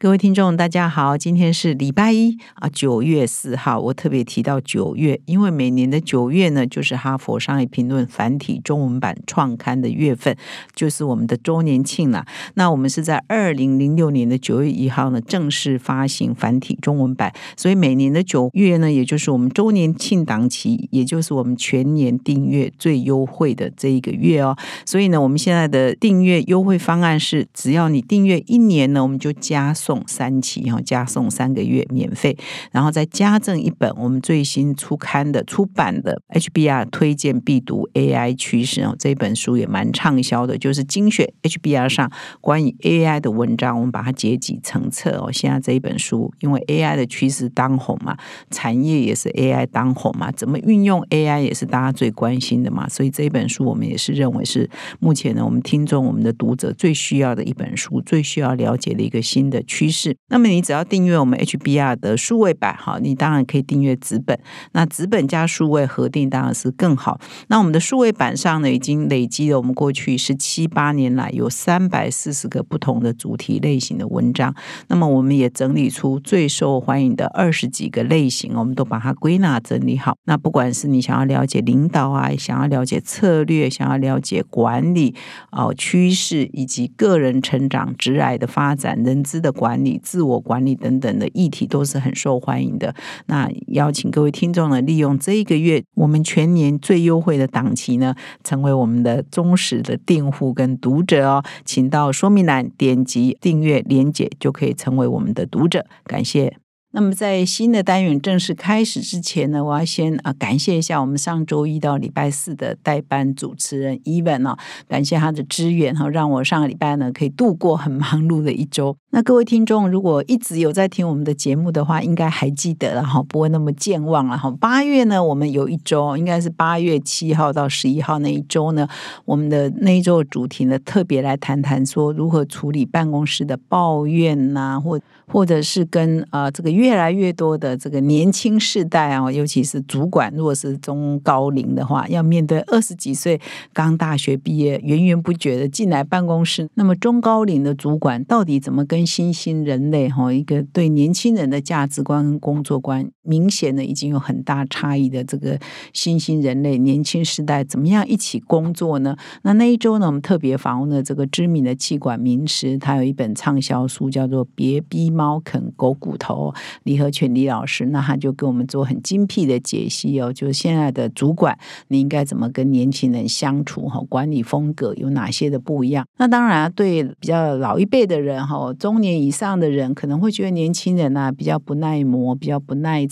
各位听众，大家好，今天是礼拜一啊，九月四号。我特别提到九月，因为每年的九月呢，就是哈佛商业评论繁体中文版创刊的月份，就是我们的周年庆了。那我们是在二零零六年的九月一号呢，正式发行繁体中文版，所以每年的九月呢，也就是我们周年庆档期，也就是我们全年订阅最优惠的这一个月哦。所以呢，我们现在的订阅优惠方案是，只要你订阅一年呢，我们就加。送三期，然后加送三个月免费，然后再加赠一本我们最新出刊的出版的 HBR 推荐必读 AI 趋势哦，这本书也蛮畅销的，就是精选 HBR 上关于 AI 的文章，我们把它结集成册哦。现在这一本书，因为 AI 的趋势当红嘛，产业也是 AI 当红嘛，怎么运用 AI 也是大家最关心的嘛，所以这一本书我们也是认为是目前呢，我们听众、我们的读者最需要的一本书，最需要了解的一个新的。趋趋势，那么你只要订阅我们 HBR 的数位版，哈，你当然可以订阅纸本。那纸本加数位合订当然是更好。那我们的数位版上呢，已经累积了我们过去十七八年来有三百四十个不同的主题类型的文章。那么我们也整理出最受欢迎的二十几个类型，我们都把它归纳整理好。那不管是你想要了解领导啊，想要了解策略，想要了解管理哦趋势，以及个人成长、直癌的发展、人资的管。管理、自我管理等等的议题都是很受欢迎的。那邀请各位听众呢，利用这一个月我们全年最优惠的档期呢，成为我们的忠实的订户跟读者哦。请到说明栏点击订阅连结，就可以成为我们的读者。感谢。那么在新的单元正式开始之前呢，我要先啊感谢一下我们上周一到礼拜四的代班主持人 Even 哦，感谢他的支援哈，让我上个礼拜呢可以度过很忙碌的一周。那各位听众如果一直有在听我们的节目的话，应该还记得了哈，不会那么健忘了哈。八月呢，我们有一周，应该是八月七号到十一号那一周呢，我们的那一周的主题呢，特别来谈谈说如何处理办公室的抱怨呐，或或者是跟啊这个。越来越多的这个年轻世代啊，尤其是主管，如果是中高龄的话，要面对二十几岁刚大学毕业、源源不绝的进来办公室，那么中高龄的主管到底怎么跟新兴人类哈一个对年轻人的价值观跟工作观明显的已经有很大差异的这个新兴人类年轻时代怎么样一起工作呢？那那一周呢，我们特别访问了这个知名的气管名师，他有一本畅销书叫做《别逼猫啃狗骨头》。李和全李老师，那他就给我们做很精辟的解析哦，就是现在的主管你应该怎么跟年轻人相处哈，管理风格有哪些的不一样？那当然对比较老一辈的人哈，中年以上的人可能会觉得年轻人呢比较不耐磨，比较不耐，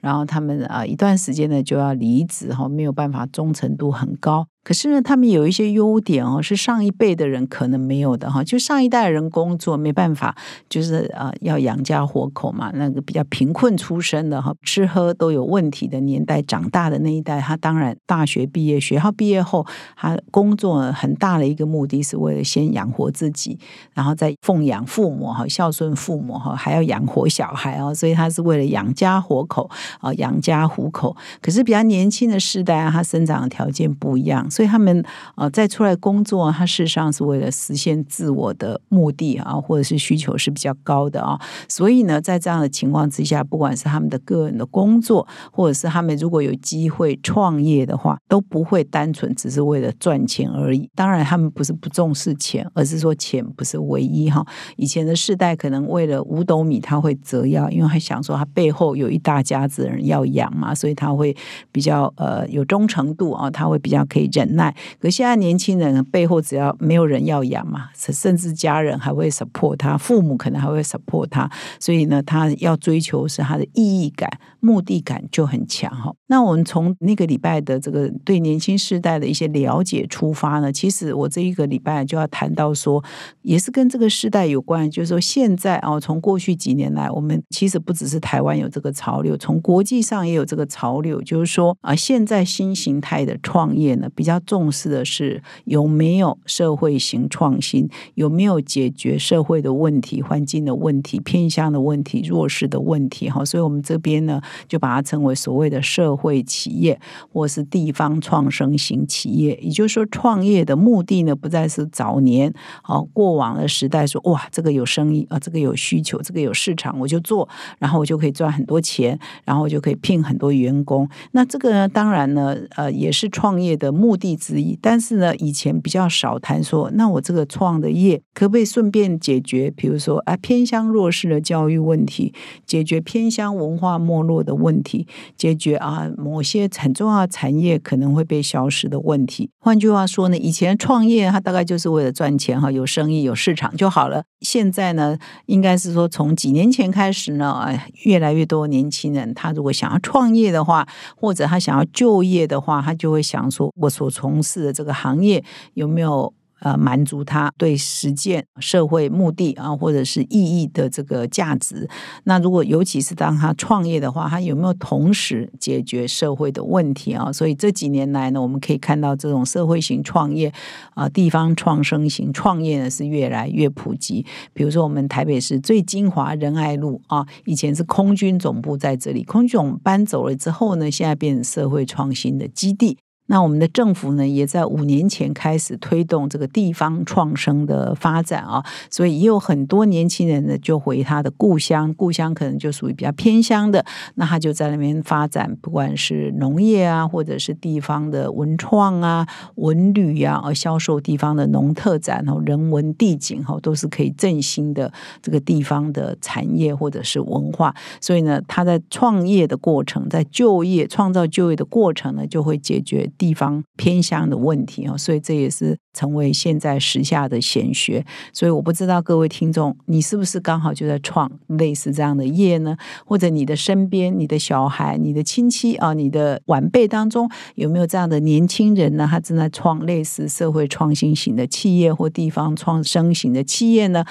然后他们啊一段时间呢就要离职哈，没有办法忠诚度很高。可是呢，他们有一些优点哦，是上一辈的人可能没有的哈。就上一代人工作没办法，就是呃要养家活口嘛。那个比较贫困出身的哈，吃喝都有问题的年代长大的那一代，他当然大学毕业、学校毕业后，他工作很大的一个目的是为了先养活自己，然后再奉养父母哈，孝顺父母哈，还要养活小孩哦。所以他是为了养家活口啊，养家糊口。可是比较年轻的世代啊，他生长的条件不一样。所以他们呃再出来工作，他事实上是为了实现自我的目的啊，或者是需求是比较高的啊。所以呢，在这样的情况之下，不管是他们的个人的工作，或者是他们如果有机会创业的话，都不会单纯只是为了赚钱而已。当然，他们不是不重视钱，而是说钱不是唯一哈。以前的世代可能为了五斗米，他会折腰，因为他想说他背后有一大家子人要养嘛，所以他会比较呃有忠诚度啊，他会比较可以忍。忍耐，可现在年轻人背后只要没有人要养嘛，甚至家人还会 support 他，父母可能还会 support 他，所以呢，他要追求是他的意义感、目的感就很强哈。那我们从那个礼拜的这个对年轻世代的一些了解出发呢，其实我这一个礼拜就要谈到说，也是跟这个时代有关，就是说现在哦，从过去几年来，我们其实不只是台湾有这个潮流，从国际上也有这个潮流，就是说啊，现在新形态的创业呢，比较重视的是有没有社会型创新，有没有解决社会的问题、环境的问题、偏向的问题、弱势的问题哈，所以我们这边呢，就把它称为所谓的社会企业或是地方创生型企业，也就是说，创业的目的呢，不再是早年哦过往的时代说哇，这个有生意啊，这个有需求，这个有市场，我就做，然后我就可以赚很多钱，然后我就可以聘很多员工。那这个呢，当然呢，呃，也是创业的目的之一。但是呢，以前比较少谈说，那我这个创的业可不可以顺便解决，比如说啊，偏乡弱势的教育问题，解决偏乡文化没落的问题，解决啊某些很重要的产业可能会被消失的问题。换句话说呢，以前创业它大概就是为了赚钱哈，有生意有市场就好了。现在呢，应该是说从几年前开始呢，哎，越来越多年轻人他如果想要创业的话，或者他想要就业的话，他就会想说，我所从事的这个行业有没有？呃，满足他对实践社会目的啊，或者是意义的这个价值。那如果尤其是当他创业的话，他有没有同时解决社会的问题啊？所以这几年来呢，我们可以看到这种社会型创业啊，地方创生型创业呢是越来越普及。比如说，我们台北市最精华仁爱路啊，以前是空军总部在这里，空军总搬走了之后呢，现在变成社会创新的基地。那我们的政府呢，也在五年前开始推动这个地方创生的发展啊，所以也有很多年轻人呢，就回他的故乡，故乡可能就属于比较偏乡的，那他就在那边发展，不管是农业啊，或者是地方的文创啊、文旅啊，而销售地方的农特展哦、人文地景哈，都是可以振兴的这个地方的产业或者是文化。所以呢，他在创业的过程，在就业创造就业的过程呢，就会解决。地方偏向的问题啊，所以这也是成为现在时下的显学。所以我不知道各位听众，你是不是刚好就在创类似这样的业呢？或者你的身边、你的小孩、你的亲戚啊、你的晚辈当中，有没有这样的年轻人呢？他正在创类似社会创新型的企业或地方创生型的企业呢？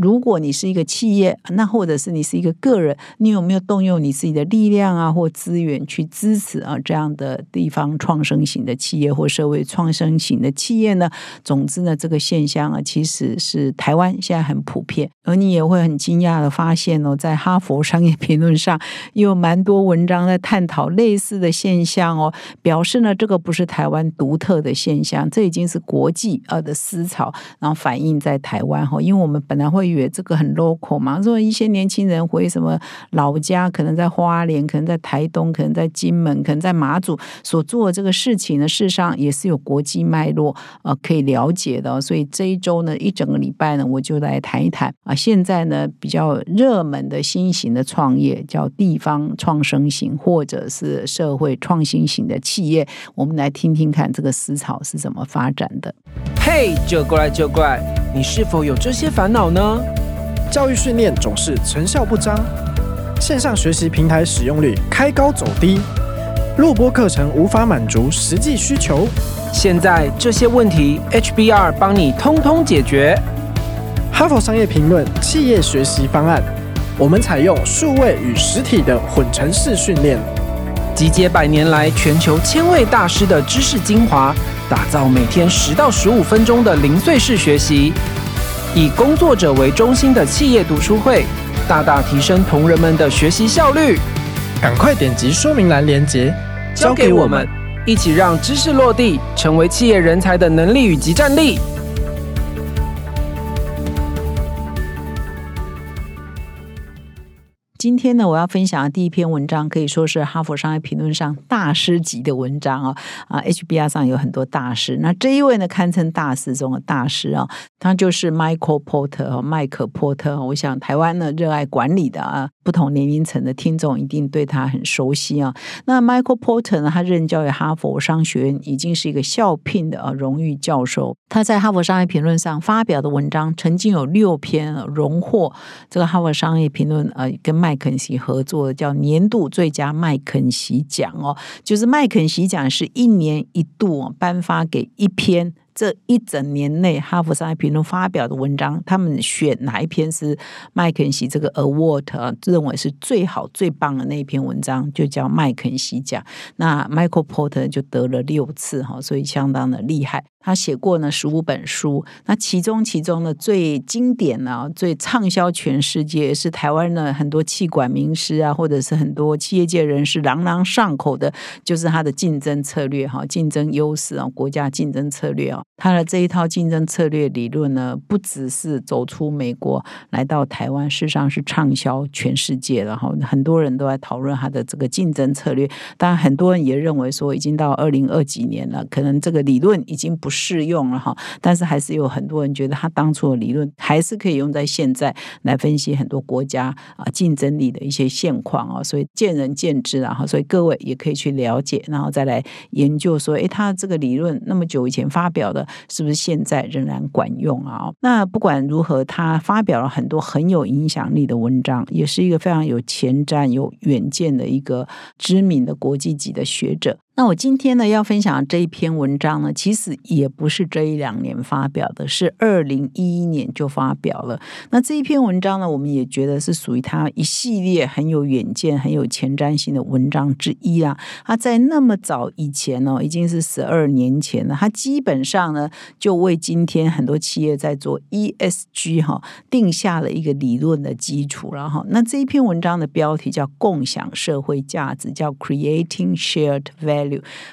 如果你是一个企业，那或者是你是一个个人，你有没有动用你自己的力量啊，或资源去支持啊这样的地方创生型的企业或社会创生型的企业呢？总之呢，这个现象啊，其实是台湾现在很普遍，而你也会很惊讶的发现哦，在哈佛商业评论上也有蛮多文章在探讨类似的现象哦，表示呢这个不是台湾独特的现象，这已经是国际呃的思潮，然后反映在台湾哈，因为我们本来会。这个很 local 嘛？说一些年轻人回什么老家，可能在花莲，可能在台东，可能在金门，可能在马祖所做的这个事情呢，事实上也是有国际脉络呃可以了解的。所以这一周呢，一整个礼拜呢，我就来谈一谈啊。现在呢，比较热门的新型的创业叫地方创生型，或者是社会创新型的企业，我们来听听看这个思潮是怎么发展的。嘿，就过来就过来，你是否有这些烦恼呢？教育训练总是成效不彰，线上学习平台使用率开高走低，录播课程无法满足实际需求。现在这些问题，HBR 帮你通通解决。哈佛商业评论企业学习方案，我们采用数位与实体的混成式训练，集结百年来全球千位大师的知识精华，打造每天十到十五分钟的零碎式学习。以工作者为中心的企业读书会，大大提升同仁们的学习效率。赶快点击说明栏链接，交给我们，一起让知识落地，成为企业人才的能力与及战力。今天呢，我要分享的第一篇文章可以说是《哈佛商业评论》上大师级的文章啊啊！HBR 上有很多大师，那这一位呢，堪称大师中的大师啊，他就是 Michael Porter 麦克波特。我想台湾呢，热爱管理的啊，不同年龄层的听众一定对他很熟悉啊。那 Michael Porter，他任教于哈佛商学院，已经是一个校聘的啊荣誉教授。他在《哈佛商业评论》上发表的文章，曾经有六篇荣获这个《哈佛商业评论》呃跟麦肯锡合作的叫年度最佳麦肯锡奖哦，就是麦肯锡奖是一年一度颁发给一篇。这一整年内，《哈佛商业评论》发表的文章，他们选哪一篇是麦肯锡这个 award 啊，认为是最好最棒的那一篇文章，就叫麦肯锡奖。那 Michael Porter 就得了六次哈，所以相当的厉害。他写过呢十五本书，那其中其中的最经典呢、最畅销全世界，是台湾的很多气管名师啊，或者是很多企业界人士朗朗上口的，就是他的竞争策略哈，竞争优势啊，国家竞争策略啊，他的这一套竞争策略理论呢，不只是走出美国来到台湾，事实上是畅销全世界，然后很多人都在讨论他的这个竞争策略。当然，很多人也认为说，已经到二零二几年了，可能这个理论已经不。适用了哈，但是还是有很多人觉得他当初的理论还是可以用在现在来分析很多国家啊竞争力的一些现况啊，所以见仁见智啊，所以各位也可以去了解，然后再来研究说，诶，他这个理论那么久以前发表的，是不是现在仍然管用啊？那不管如何，他发表了很多很有影响力的文章，也是一个非常有前瞻、有远见的一个知名的国际级的学者。那我今天呢要分享这一篇文章呢，其实也不是这一两年发表的，是二零一一年就发表了。那这一篇文章呢，我们也觉得是属于他一系列很有远见、很有前瞻性的文章之一啊。他在那么早以前呢，已经是十二年前了，他基本上呢就为今天很多企业在做 ESG 哈定下了一个理论的基础然后那这一篇文章的标题叫“共享社会价值”，叫 “Creating Shared Value”。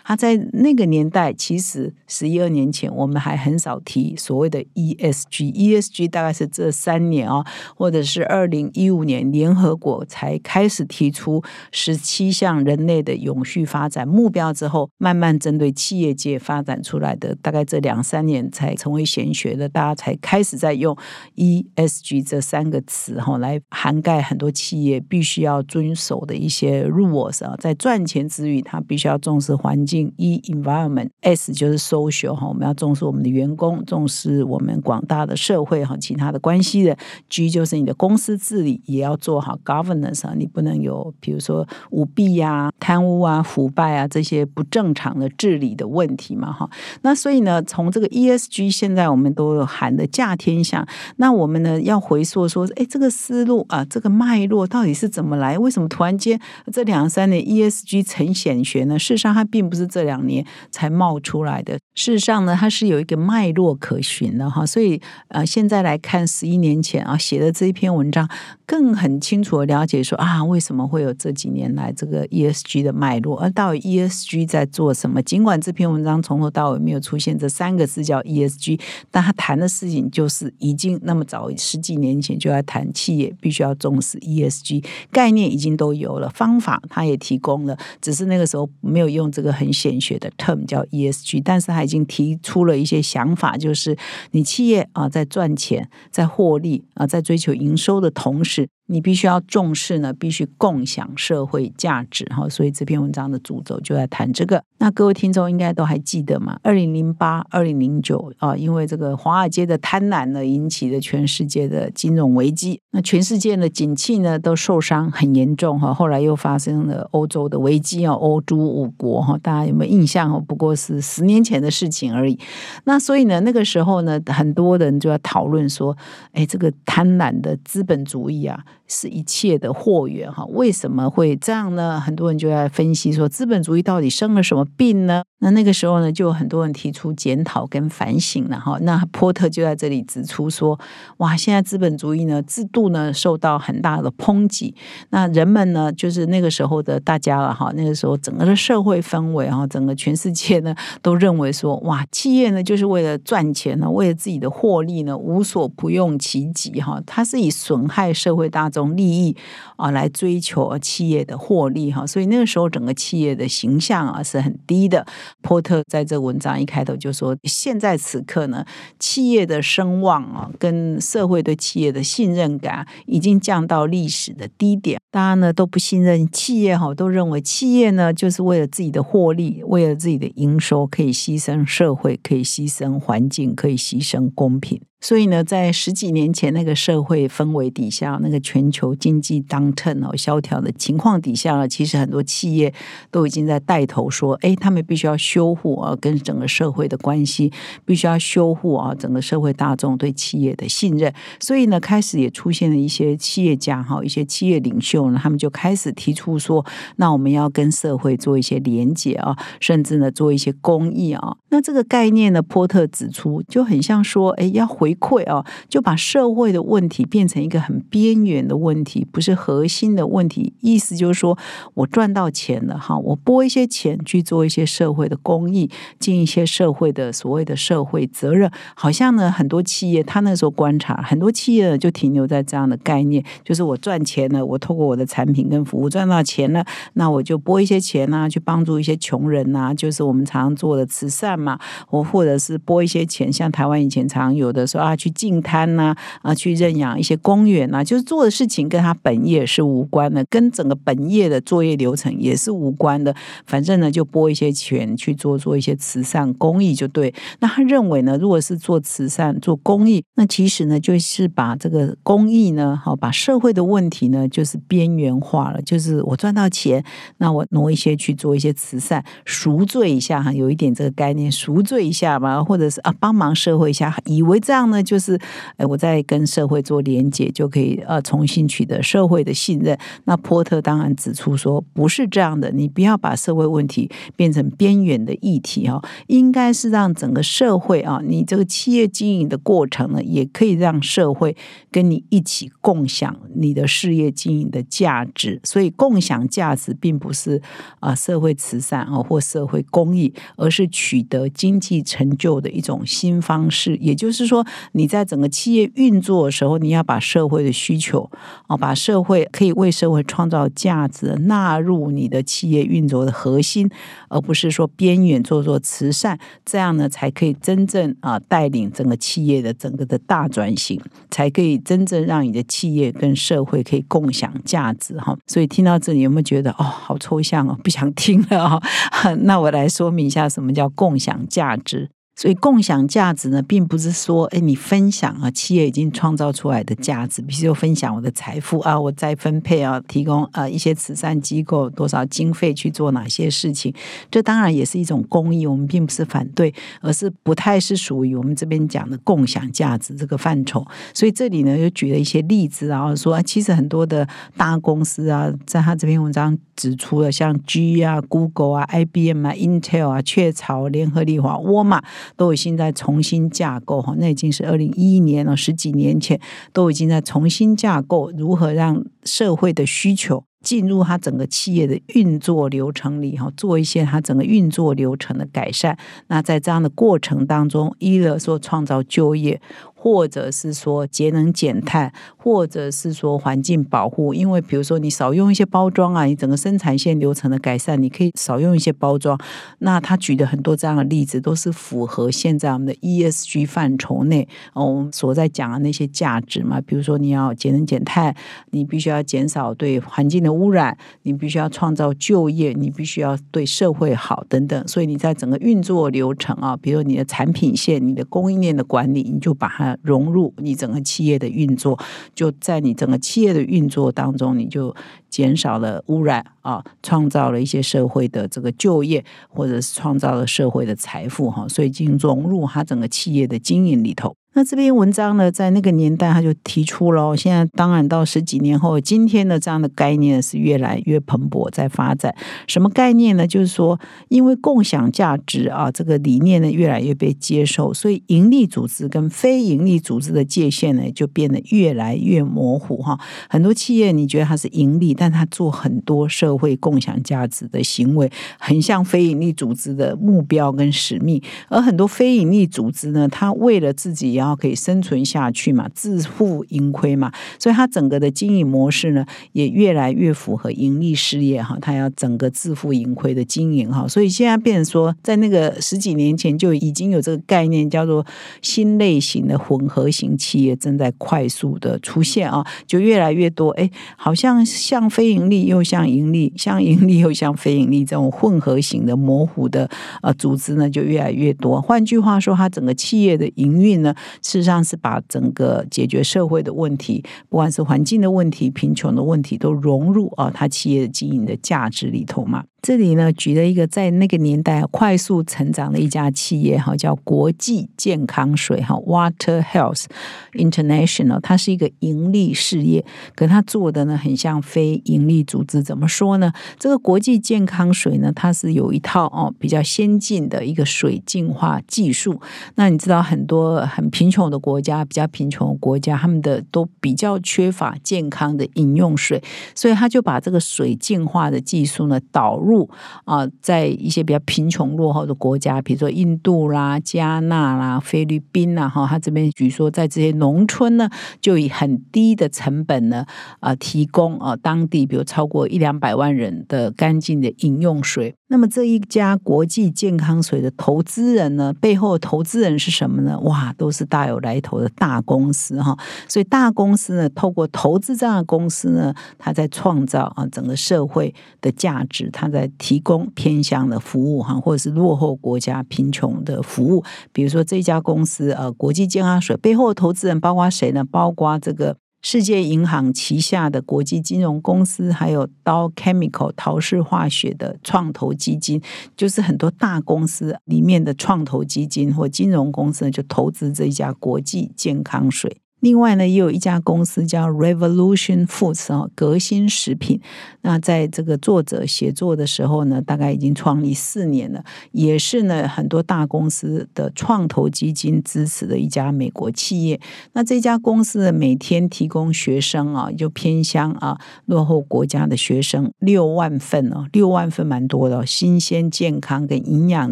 他在那个年代，其实十一二年前，我们还很少提所谓的 ESG。ESG 大概是这三年啊，或者是二零一五年，联合国才开始提出十七项人类的永续发展目标之后，慢慢针对企业界发展出来的。大概这两三年才成为显学的，大家才开始在用 ESG 这三个词哈，来涵盖很多企业必须要遵守的一些 rules 啊，在赚钱之余，他必须要重重视。环境，E environment，S 就是 social 哈，我们要重视我们的员工，重视我们广大的社会和，其他的关系的，G 就是你的公司治理也要做好 governance 啊，你不能有比如说舞弊呀、贪污啊、腐败啊这些不正常的治理的问题嘛哈。那所以呢，从这个 ESG 现在我们都喊的价天下，那我们呢要回溯说，哎，这个思路啊，这个脉络到底是怎么来？为什么突然间这两三年 ESG 成显学呢？事实上上。它并不是这两年才冒出来的，事实上呢，它是有一个脉络可循的哈。所以呃，现在来看十一年前啊写的这一篇文章，更很清楚的了解说啊，为什么会有这几年来这个 ESG 的脉络，而到底 ESG 在做什么？尽管这篇文章从头到尾没有出现这三个字叫 ESG，但他谈的事情就是已经那么早十几年前就要谈企业必须要重视 ESG 概念，已经都有了方法，他也提供了，只是那个时候没有用。这个很显学的 term 叫 ESG，但是他已经提出了一些想法，就是你企业啊在赚钱、在获利啊、在追求营收的同时。你必须要重视呢，必须共享社会价值哈，所以这篇文章的主轴就在谈这个。那各位听众应该都还记得嘛？二零零八、二零零九啊，因为这个华尔街的贪婪呢，引起了全世界的金融危机。那全世界的景气呢都受伤很严重哈。后来又发生了欧洲的危机啊，欧洲五国哈，大家有没有印象？哦，不过是十年前的事情而已。那所以呢，那个时候呢，很多人就要讨论说，哎，这个贪婪的资本主义啊。是一切的祸源哈？为什么会这样呢？很多人就在分析说，资本主义到底生了什么病呢？那那个时候呢，就有很多人提出检讨跟反省了哈。那波特就在这里指出说，哇，现在资本主义呢制度呢受到很大的抨击。那人们呢，就是那个时候的大家了哈。那个时候整个的社会氛围哈，整个全世界呢都认为说，哇，企业呢就是为了赚钱呢，为了自己的获利呢，无所不用其极哈。它是以损害社会大众。众利益啊来追求企业的获利哈，所以那个时候整个企业的形象啊是很低的。波特在这文章一开头就说，现在此刻呢，企业的声望啊跟社会对企业的信任感已经降到历史的低点，大家呢都不信任企业哈，都认为企业呢就是为了自己的获利，为了自己的营收可以牺牲社会，可以牺牲环境，可以牺牲公平。所以呢，在十几年前那个社会氛围底下，那个全球经济当 turn 哦萧条的情况底下呢，其实很多企业都已经在带头说，哎，他们必须要修复啊，跟整个社会的关系，必须要修复啊，整个社会大众对企业的信任。所以呢，开始也出现了一些企业家哈，一些企业领袖呢，他们就开始提出说，那我们要跟社会做一些连接啊，甚至呢做一些公益啊。那这个概念呢，波特指出，就很像说，哎，要回。回馈啊，就把社会的问题变成一个很边缘的问题，不是核心的问题。意思就是说，我赚到钱了哈，我拨一些钱去做一些社会的公益，尽一些社会的所谓的社会责任。好像呢，很多企业他那时候观察，很多企业就停留在这样的概念，就是我赚钱了，我透过我的产品跟服务赚到钱了，那我就拨一些钱啊，去帮助一些穷人呐，就是我们常常做的慈善嘛，我或者是拨一些钱，像台湾以前常有的。啊，去净滩呐，啊，去认养一些公园呐，就是做的事情跟他本业是无关的，跟整个本业的作业流程也是无关的。反正呢，就拨一些钱去做做一些慈善公益就对。那他认为呢，如果是做慈善做公益，那其实呢，就是把这个公益呢，好把社会的问题呢，就是边缘化了。就是我赚到钱，那我挪一些去做一些慈善，赎罪一下哈，有一点这个概念，赎罪一下嘛，或者是啊，帮忙社会一下，以为这样。呢，就是，哎，我在跟社会做连接，就可以呃重新取得社会的信任。那波特当然指出说，不是这样的，你不要把社会问题变成边缘的议题哈，应该是让整个社会啊，你这个企业经营的过程呢，也可以让社会跟你一起共享你的事业经营的价值。所以，共享价值并不是啊社会慈善啊或社会公益，而是取得经济成就的一种新方式。也就是说。你在整个企业运作的时候，你要把社会的需求啊，把社会可以为社会创造价值纳入你的企业运作的核心，而不是说边缘做做慈善，这样呢才可以真正啊带领整个企业的整个的大转型，才可以真正让你的企业跟社会可以共享价值哈。所以听到这里有没有觉得哦，好抽象哦，不想听了哈？那我来说明一下什么叫共享价值。所以共享价值呢，并不是说，哎，你分享啊，企业已经创造出来的价值，比如说分享我的财富啊，我再分配啊，提供啊一些慈善机构多少经费去做哪些事情，这当然也是一种公益，我们并不是反对，而是不太是属于我们这边讲的共享价值这个范畴。所以这里呢，又举了一些例子，然后说，其实很多的大公司啊，在他这篇文章指出了，像 G 啊、Google 啊、IBM 啊、Intel 啊、雀巢、联合利华、沃尔玛。都已经在重新架构哈，那已经是二零一一年了，十几年前都已经在重新架构，如何让社会的需求进入它整个企业的运作流程里哈，做一些它整个运作流程的改善。那在这样的过程当中，一了说创造就业。或者是说节能减碳，或者是说环境保护，因为比如说你少用一些包装啊，你整个生产线流程的改善，你可以少用一些包装。那他举的很多这样的例子，都是符合现在我们的 ESG 范畴内哦所在讲的那些价值嘛。比如说你要节能减碳，你必须要减少对环境的污染，你必须要创造就业，你必须要对社会好等等。所以你在整个运作流程啊，比如你的产品线、你的供应链的管理，你就把它。融入你整个企业的运作，就在你整个企业的运作当中，你就减少了污染啊，创造了一些社会的这个就业，或者是创造了社会的财富哈，所以已经融入它整个企业的经营里头。那这篇文章呢，在那个年代他就提出了，现在当然到十几年后，今天的这样的概念是越来越蓬勃在发展。什么概念呢？就是说，因为共享价值啊，这个理念呢越来越被接受，所以盈利组织跟非盈利组织的界限呢就变得越来越模糊哈。很多企业你觉得它是盈利，但它做很多社会共享价值的行为，很像非盈利组织的目标跟使命。而很多非盈利组织呢，它为了自己要然后可以生存下去嘛，自负盈亏嘛，所以它整个的经营模式呢，也越来越符合盈利事业哈，它要整个自负盈亏的经营哈，所以现在变成说，在那个十几年前就已经有这个概念，叫做新类型的混合型企业正在快速的出现啊，就越来越多，哎，好像像非盈利又像盈利，像盈利又像非盈利这种混合型的模糊的呃组织呢，就越来越多。换句话说，它整个企业的营运呢，事实上是把整个解决社会的问题，不管是环境的问题、贫穷的问题，都融入啊，它企业的经营的价值里头嘛。这里呢，举了一个在那个年代快速成长的一家企业哈，叫国际健康水哈 （Water Health International），它是一个盈利事业，可它做的呢很像非盈利组织。怎么说呢？这个国际健康水呢，它是有一套哦比较先进的一个水净化技术。那你知道很多很贫穷的国家，比较贫穷的国家，他们的都比较缺乏健康的饮用水，所以他就把这个水净化的技术呢导入啊，在一些比较贫穷落后的国家，比如说印度啦、加纳啦、菲律宾啦，哈，他这边据说在这些农村呢，就以很低的成本呢，啊，提供啊当地比如超过一两百万人的干净的饮用水。那么这一家国际健康水的投资人呢，背后的投资人是什么呢？哇，都是大有来头的大公司哈。所以大公司呢，透过投资这样的公司呢，它在创造啊整个社会的价值，它在提供偏向的服务哈，或者是落后国家贫穷的服务。比如说这家公司呃，国际健康水背后的投资人包括谁呢？包括这个。世界银行旗下的国际金融公司，还有 Dow Chemical 陶氏化学的创投基金，就是很多大公司里面的创投基金或金融公司，就投资这一家国际健康水。另外呢，也有一家公司叫 Revolution Foods 啊，革新食品。那在这个作者写作的时候呢，大概已经创立四年了，也是呢很多大公司的创投基金支持的一家美国企业。那这家公司每天提供学生啊，就偏乡啊落后国家的学生六万份哦，六万份蛮多的，新鲜、健康跟营养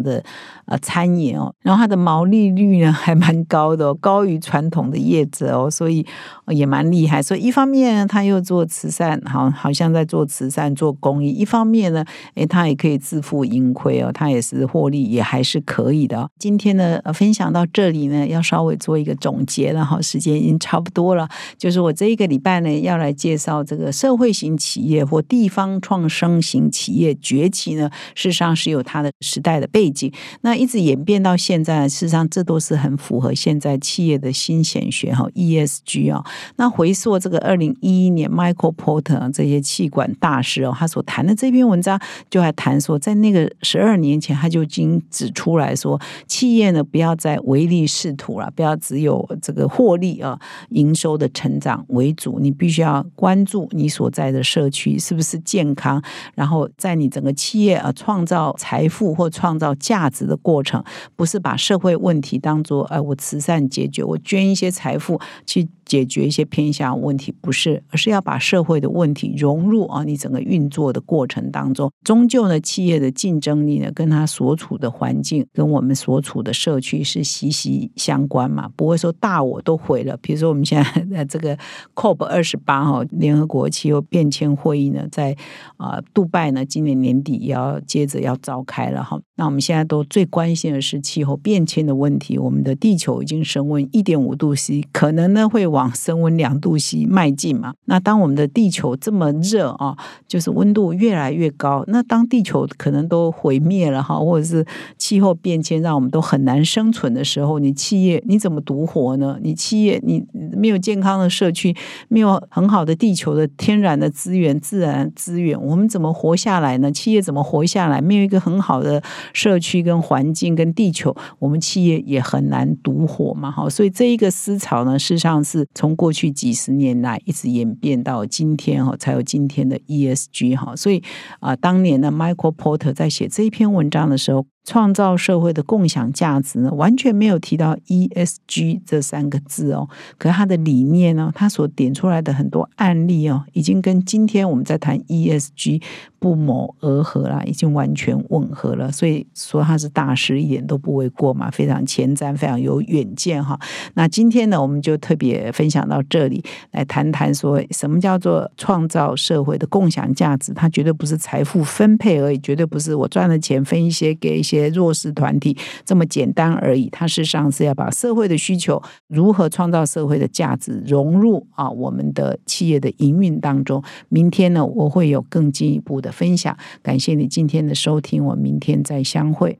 的呃餐饮哦。然后它的毛利率呢还蛮高的，高于传统的业者。哦，所以也蛮厉害。所以一方面他又做慈善，好，好像在做慈善、做公益；一方面呢，诶，他也可以自负盈亏哦，他也是获利，也还是可以的。今天呢，分享到这里呢，要稍微做一个总结了哈，时间已经差不多了。就是我这一个礼拜呢，要来介绍这个社会型企业或地方创生型企业崛起呢，事实上是有它的时代的背景。那一直演变到现在，事实上这都是很符合现在企业的新显学哈。ESG 啊，那回溯这个二零一一年，Michael Porter 这些气管大师哦，他所谈的这篇文章，就还谈说，在那个十二年前，他就已经指出来说，企业呢不要再唯利是图了，不要只有这个获利啊、营收的成长为主，你必须要关注你所在的社区是不是健康，然后在你整个企业啊创造财富或创造价值的过程，不是把社会问题当做哎我慈善解决，我捐一些财富。去解决一些偏向问题，不是，而是要把社会的问题融入啊，你整个运作的过程当中，终究呢，企业的竞争力呢，跟它所处的环境，跟我们所处的社区是息息相关嘛，不会说大我都毁了。比如说我们现在的这个 COP 二十八哈，联合国气候变迁会议呢，在啊杜拜呢，今年年底也要接着要召开了哈。那我们现在都最关心的是气候变迁的问题，我们的地球已经升温一点五度 C，可能呢会往升温两度 C 迈进嘛。那当我们的地球这么热啊，就是温度越来越高，那当地球可能都毁灭了哈，或者是气候变迁让我们都很难生存的时候，你企业你怎么独活呢？你企业你没有健康的社区，没有很好的地球的天然的资源、自然资源，我们怎么活下来呢？企业怎么活下来？没有一个很好的。社区跟环境跟地球，我们企业也很难独活嘛，哈，所以这一个思潮呢，事实上是从过过去几十年来一直演变到今天哈，才有今天的 ESG 哈，所以啊，当年呢，Michael Porter 在写这一篇文章的时候。创造社会的共享价值呢，完全没有提到 ESG 这三个字哦。可他的理念呢，他所点出来的很多案例哦，已经跟今天我们在谈 ESG 不谋而合了，已经完全吻合了。所以说他是大师，一点都不为过嘛，非常前瞻，非常有远见哈。那今天呢，我们就特别分享到这里，来谈谈说什么叫做创造社会的共享价值。它绝对不是财富分配而已，绝对不是我赚了钱分一些给一些些弱势团体这么简单而已。它事实上是要把社会的需求如何创造社会的价值融入啊我们的企业的营运当中。明天呢，我会有更进一步的分享。感谢你今天的收听，我明天再相会。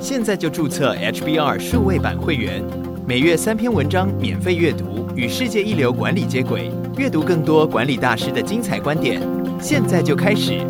现在就注册 HBR 数位版会员，每月三篇文章免费阅读，与世界一流管理接轨，阅读更多管理大师的精彩观点。现在就开始。